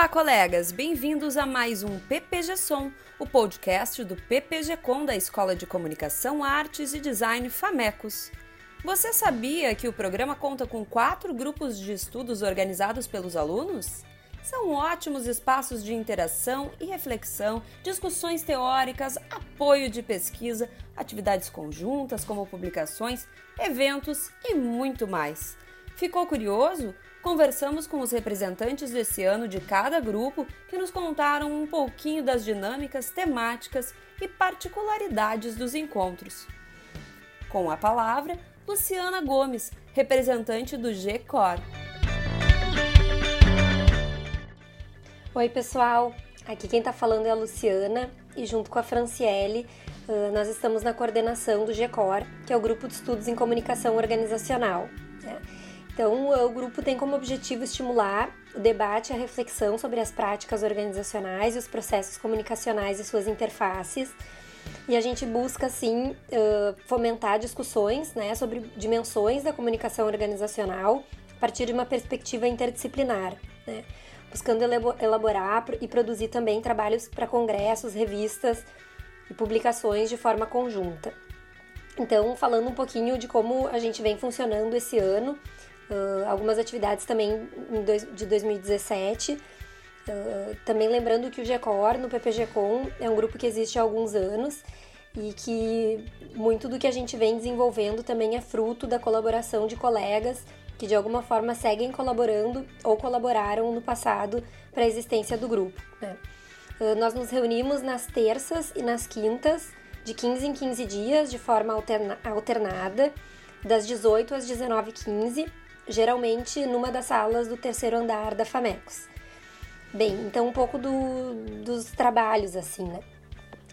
Olá, colegas! Bem-vindos a mais um PPG Som, o podcast do PPG Com da Escola de Comunicação, Artes e Design Famecos. Você sabia que o programa conta com quatro grupos de estudos organizados pelos alunos? São ótimos espaços de interação e reflexão, discussões teóricas, apoio de pesquisa, atividades conjuntas como publicações, eventos e muito mais. Ficou curioso? Conversamos com os representantes desse ano de cada grupo que nos contaram um pouquinho das dinâmicas, temáticas e particularidades dos encontros. Com a palavra, Luciana Gomes, representante do G-Cor. Oi, pessoal! Aqui quem está falando é a Luciana e, junto com a Franciele, nós estamos na coordenação do GECOR, que é o Grupo de Estudos em Comunicação Organizacional. Né? Então, o grupo tem como objetivo estimular o debate e a reflexão sobre as práticas organizacionais e os processos comunicacionais e suas interfaces. E a gente busca, assim, fomentar discussões né, sobre dimensões da comunicação organizacional a partir de uma perspectiva interdisciplinar, né? buscando elaborar e produzir também trabalhos para congressos, revistas e publicações de forma conjunta. Então, falando um pouquinho de como a gente vem funcionando esse ano, uh, algumas atividades também dois, de 2017. Uh, também lembrando que o GECOR no PPGcom é um grupo que existe há alguns anos e que muito do que a gente vem desenvolvendo também é fruto da colaboração de colegas que de alguma forma seguem colaborando ou colaboraram no passado para a existência do grupo. Né? Nós nos reunimos nas terças e nas quintas, de 15 em 15 dias, de forma alterna alternada, das 18 às 19h15, geralmente numa das salas do terceiro andar da FAMECOS. Bem, então um pouco do, dos trabalhos, assim, né?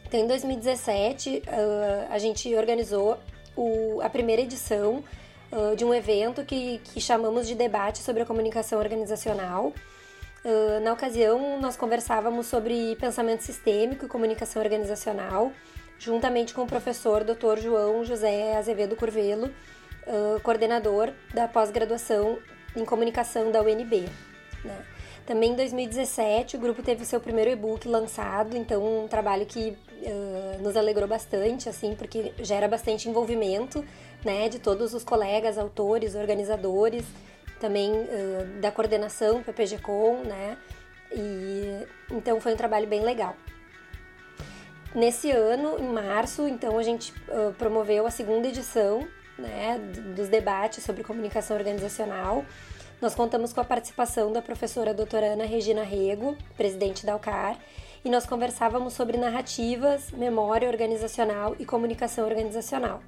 Então, em 2017, uh, a gente organizou o, a primeira edição uh, de um evento que, que chamamos de debate sobre a comunicação organizacional. Uh, na ocasião, nós conversávamos sobre pensamento sistêmico e comunicação organizacional, juntamente com o professor Dr. João José Azevedo Curvelo, uh, coordenador da pós-graduação em comunicação da UNB. Né? Também em 2017 o grupo teve o seu primeiro e-book lançado, então um trabalho que uh, nos alegrou bastante, assim, porque gera bastante envolvimento, né, de todos os colegas, autores, organizadores, também uh, da coordenação PPGcom, né, e então foi um trabalho bem legal. Nesse ano, em março, então a gente uh, promoveu a segunda edição né, dos debates sobre comunicação organizacional. Nós contamos com a participação da professora doutora Ana Regina Rego, presidente da UCAR, e nós conversávamos sobre narrativas, memória organizacional e comunicação organizacional.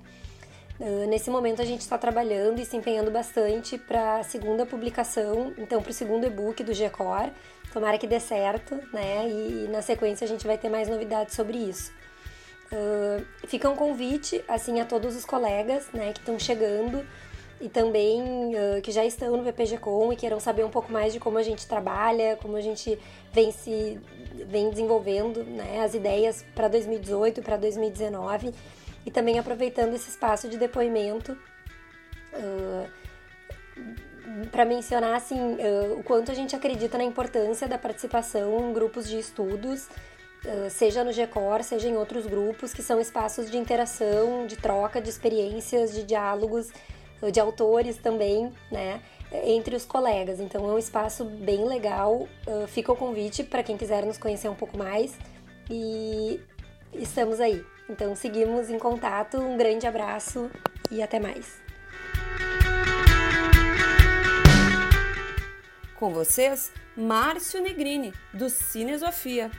Uh, nesse momento a gente está trabalhando e se empenhando bastante para a segunda publicação, então para o segundo e-book do GECOR. Tomara que dê certo, né? E na sequência a gente vai ter mais novidades sobre isso. Uh, fica um convite assim a todos os colegas né, que estão chegando e também uh, que já estão no VPGcom e queiram saber um pouco mais de como a gente trabalha, como a gente vem se vem desenvolvendo né, as ideias para 2018 e para 2019 e também aproveitando esse espaço de depoimento uh, para mencionar assim o quanto a gente acredita na importância da participação em grupos de estudos seja no GECOR, seja em outros grupos, que são espaços de interação, de troca de experiências, de diálogos, de autores também, né? Entre os colegas. Então é um espaço bem legal. Fica o convite para quem quiser nos conhecer um pouco mais. E estamos aí. Então seguimos em contato. Um grande abraço e até mais. Com vocês, Márcio Negrini, do Cinesofia.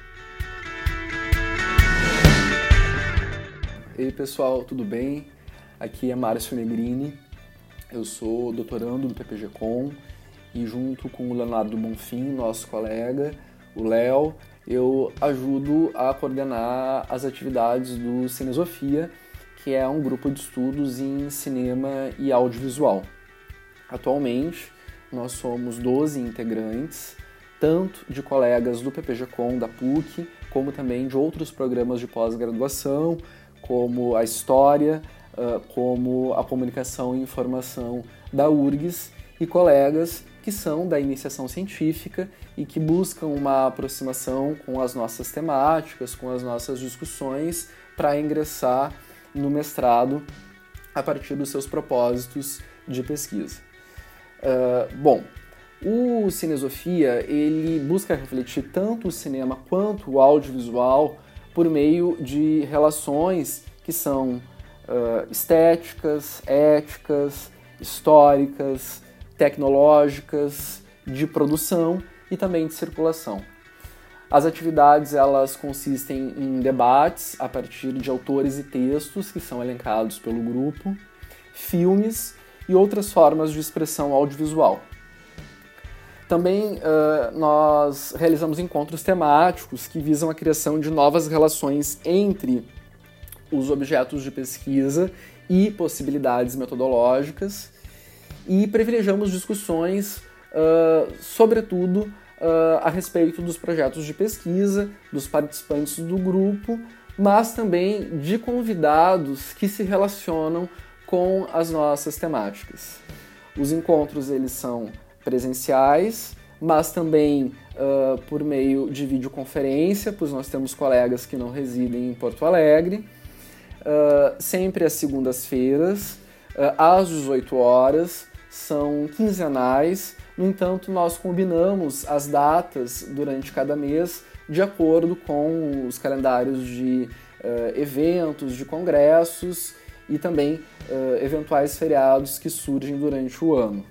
Ei pessoal, tudo bem? Aqui é Márcio Negrini, eu sou doutorando do PPG-Com e junto com o Leonardo Bonfim, nosso colega, o Léo, eu ajudo a coordenar as atividades do Cinesofia, que é um grupo de estudos em cinema e audiovisual. Atualmente, nós somos 12 integrantes, tanto de colegas do PPG-Com, da PUC, como também de outros programas de pós-graduação, como a história, como a comunicação e informação da URGS e colegas que são da iniciação científica e que buscam uma aproximação com as nossas temáticas, com as nossas discussões, para ingressar no mestrado a partir dos seus propósitos de pesquisa. Uh, bom, o Cinesofia ele busca refletir tanto o cinema quanto o audiovisual por meio de relações que são uh, estéticas, éticas, históricas, tecnológicas, de produção e também de circulação. As atividades elas consistem em debates a partir de autores e textos que são elencados pelo grupo, filmes e outras formas de expressão audiovisual. Também uh, nós realizamos encontros temáticos que visam a criação de novas relações entre os objetos de pesquisa e possibilidades metodológicas e privilegiamos discussões, uh, sobretudo, uh, a respeito dos projetos de pesquisa, dos participantes do grupo, mas também de convidados que se relacionam com as nossas temáticas. Os encontros eles são presenciais, mas também uh, por meio de videoconferência, pois nós temos colegas que não residem em Porto Alegre, uh, sempre às segundas-feiras, uh, às 18 horas, são quinzenais, no entanto, nós combinamos as datas durante cada mês de acordo com os calendários de eventos, de congressos e também eventuais feriados que surgem durante o ano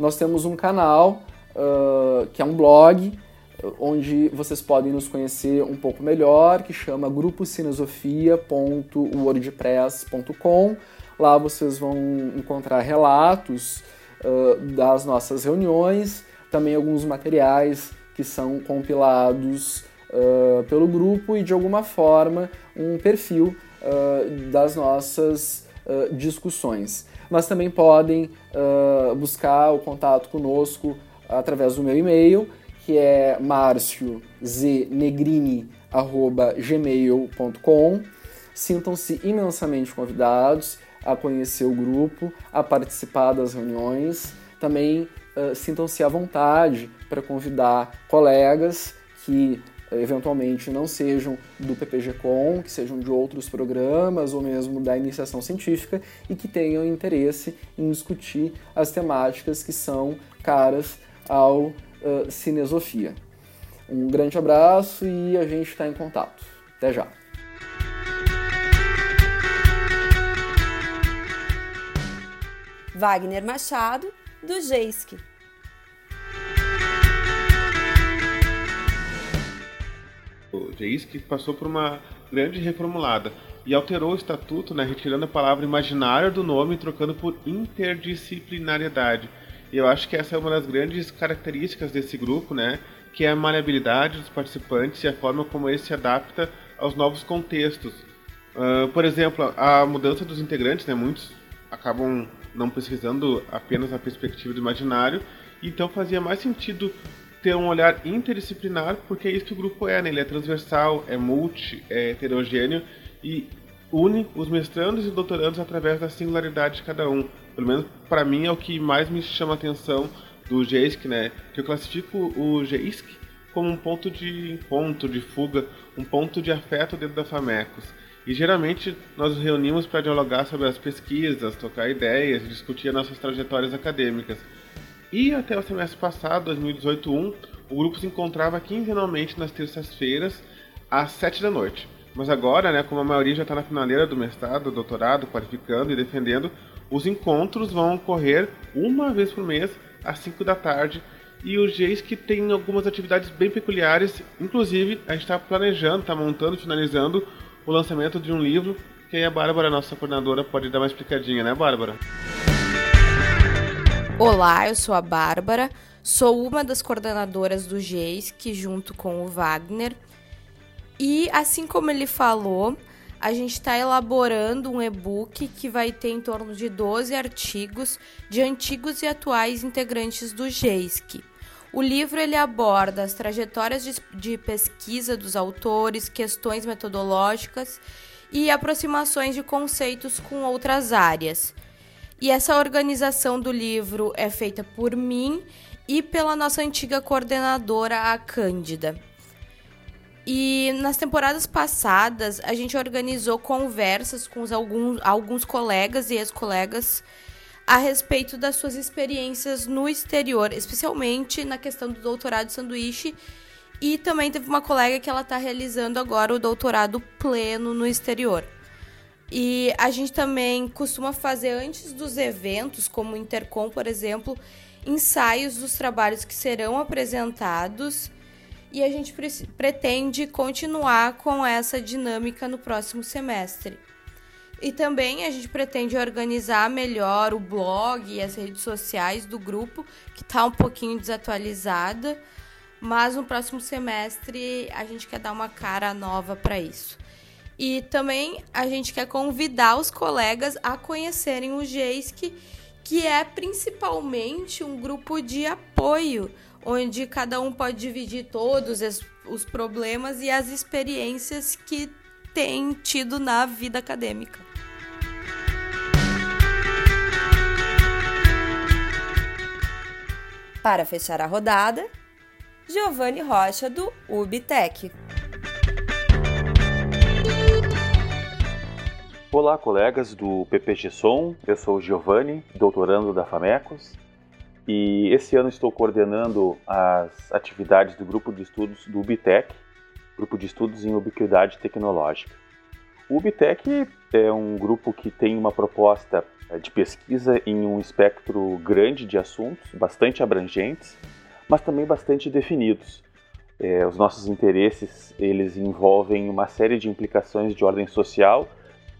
nós temos um canal uh, que é um blog onde vocês podem nos conhecer um pouco melhor, que chama grupocinasofia.wordpress.com. Lá vocês vão encontrar relatos uh, das nossas reuniões, também alguns materiais que são compilados uh, pelo grupo e de alguma forma um perfil uh, das nossas discussões mas também podem uh, buscar o contato conosco através do meu e-mail, que é marcioznegrini.gmail.com. Sintam-se imensamente convidados a conhecer o grupo, a participar das reuniões. Também uh, sintam-se à vontade para convidar colegas que eventualmente não sejam do PPG-Com, que sejam de outros programas ou mesmo da iniciação científica e que tenham interesse em discutir as temáticas que são caras ao uh, Cinesofia. Um grande abraço e a gente está em contato. Até já! Wagner Machado, do GEISC. O que passou por uma grande reformulada e alterou o estatuto, né, retirando a palavra imaginário do nome e trocando por interdisciplinariedade. E eu acho que essa é uma das grandes características desse grupo, né, que é a maleabilidade dos participantes e a forma como ele se adapta aos novos contextos. Uh, por exemplo, a mudança dos integrantes, né, muitos acabam não pesquisando apenas a perspectiva do imaginário, então fazia mais sentido ter um olhar interdisciplinar, porque é isso que o grupo é, né? Ele é transversal, é multi, é heterogêneo e une os mestrandos e doutorandos através da singularidade de cada um. Pelo menos para mim é o que mais me chama a atenção do GEISC, né? Que eu classifico o GEISC como um ponto de encontro, de fuga, um ponto de afeto dentro da FAMECOS. E geralmente nós nos reunimos para dialogar sobre as pesquisas, trocar ideias, discutir nossas trajetórias acadêmicas. E até o semestre passado, 2018-1, o grupo se encontrava quinzenalmente nas terças-feiras, às 7 da noite. Mas agora, né, como a maioria já está na finaleira do mestrado, doutorado, qualificando e defendendo, os encontros vão ocorrer uma vez por mês, às 5 da tarde. E o GEIS que tem algumas atividades bem peculiares, inclusive a gente está planejando, está montando, finalizando o lançamento de um livro, que aí a Bárbara, nossa coordenadora, pode dar uma explicadinha, né, Bárbara? Olá, eu sou a Bárbara, sou uma das coordenadoras do GEIS, que junto com o Wagner. E assim como ele falou, a gente está elaborando um e-book que vai ter em torno de 12 artigos de antigos e atuais integrantes do GEISC. O livro ele aborda as trajetórias de, de pesquisa dos autores, questões metodológicas e aproximações de conceitos com outras áreas. E essa organização do livro é feita por mim e pela nossa antiga coordenadora, a Cândida. E nas temporadas passadas, a gente organizou conversas com alguns, alguns colegas e ex-colegas a respeito das suas experiências no exterior, especialmente na questão do doutorado sanduíche. E também teve uma colega que ela está realizando agora o doutorado pleno no exterior. E a gente também costuma fazer antes dos eventos, como o Intercom, por exemplo, ensaios dos trabalhos que serão apresentados e a gente pretende continuar com essa dinâmica no próximo semestre. E também a gente pretende organizar melhor o blog e as redes sociais do grupo, que está um pouquinho desatualizada, mas no próximo semestre a gente quer dar uma cara nova para isso. E também a gente quer convidar os colegas a conhecerem o GEISC, que é principalmente um grupo de apoio onde cada um pode dividir todos os problemas e as experiências que tem tido na vida acadêmica. Para fechar a rodada, Giovanni Rocha do UBTEC. Olá, colegas do PPG Som. Eu sou o Giovanni, doutorando da Famecos, e esse ano estou coordenando as atividades do grupo de estudos do UBTEC, grupo de estudos em ubiquidade tecnológica. O UBTEC é um grupo que tem uma proposta eh, de pesquisa em um espectro grande de assuntos, bastante abrangentes, mas também bastante definidos. É, os nossos interesses eles envolvem uma série de implicações de ordem social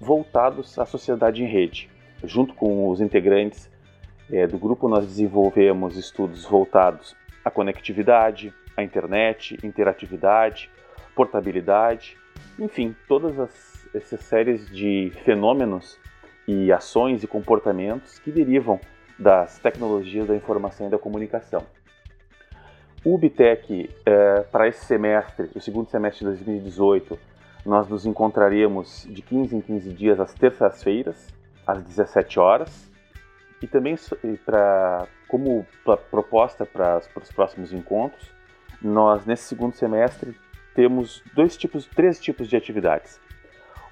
voltados à sociedade em rede. Junto com os integrantes é, do grupo, nós desenvolvemos estudos voltados à conectividade, à internet, interatividade, portabilidade, enfim, todas as, essas séries de fenômenos e ações e comportamentos que derivam das tecnologias da informação e da comunicação. O UBTEC, é, para esse semestre, o segundo semestre de 2018, nós nos encontraremos de 15 em 15 dias às terças-feiras, às 17 horas, e também para como proposta para os próximos encontros, nós nesse segundo semestre temos dois tipos, três tipos de atividades.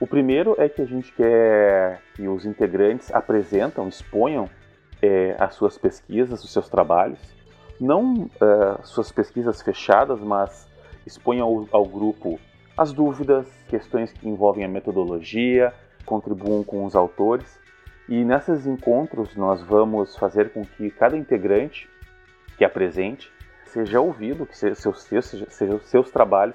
O primeiro é que a gente quer que os integrantes apresentam, exponham é, as suas pesquisas, os seus trabalhos, não é, suas pesquisas fechadas, mas exponham ao, ao grupo as dúvidas, questões que envolvem a metodologia, contribuam com os autores e nesses encontros nós vamos fazer com que cada integrante que apresente seja ouvido, que seus, seus, seus trabalhos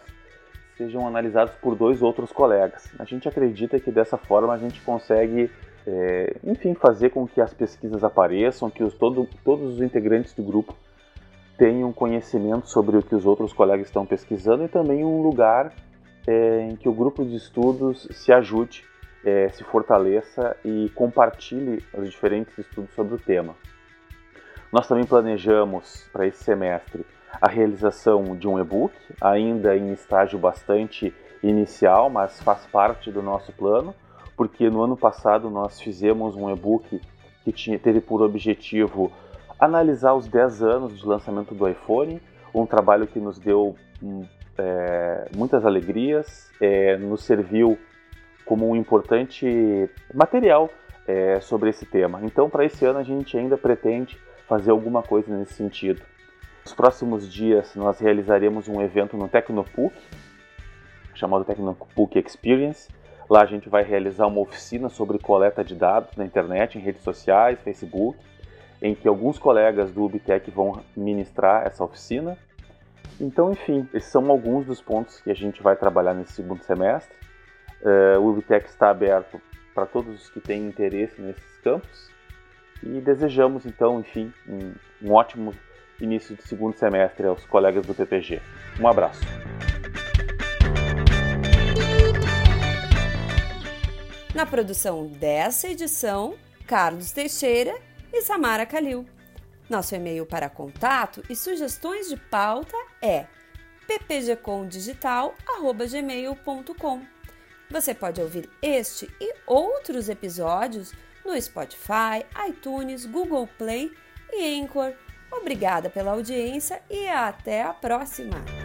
sejam analisados por dois outros colegas. A gente acredita que dessa forma a gente consegue, é, enfim, fazer com que as pesquisas apareçam, que os, todo, todos os integrantes do grupo tenham conhecimento sobre o que os outros colegas estão pesquisando e também um lugar é, em que o grupo de estudos se ajude é, se fortaleça e compartilhe os diferentes estudos sobre o tema. Nós também planejamos para esse semestre a realização de um e-book, ainda em estágio bastante inicial, mas faz parte do nosso plano, porque no ano passado nós fizemos um e-book que tinha, teve por objetivo analisar os 10 anos de lançamento do iPhone, um trabalho que nos deu é, muitas alegrias, é, nos serviu como um importante material é, sobre esse tema. Então, para esse ano, a gente ainda pretende fazer alguma coisa nesse sentido. Nos próximos dias, nós realizaremos um evento no Tecnopuc, chamado Tecnopuc Experience. Lá a gente vai realizar uma oficina sobre coleta de dados na internet, em redes sociais, Facebook, em que alguns colegas do UBTEC vão ministrar essa oficina. Então, enfim, esses são alguns dos pontos que a gente vai trabalhar nesse segundo semestre. Uh, o UBTEC está aberto para todos os que têm interesse nesses campos e desejamos então, enfim, um, um ótimo início de segundo semestre aos colegas do PPG. Um abraço. Na produção dessa edição, Carlos Teixeira e Samara Calil. Nosso e-mail para contato e sugestões de pauta é ppgcondigital.gmail.com. Você pode ouvir este e outros episódios no Spotify, iTunes, Google Play e Anchor. Obrigada pela audiência e até a próxima!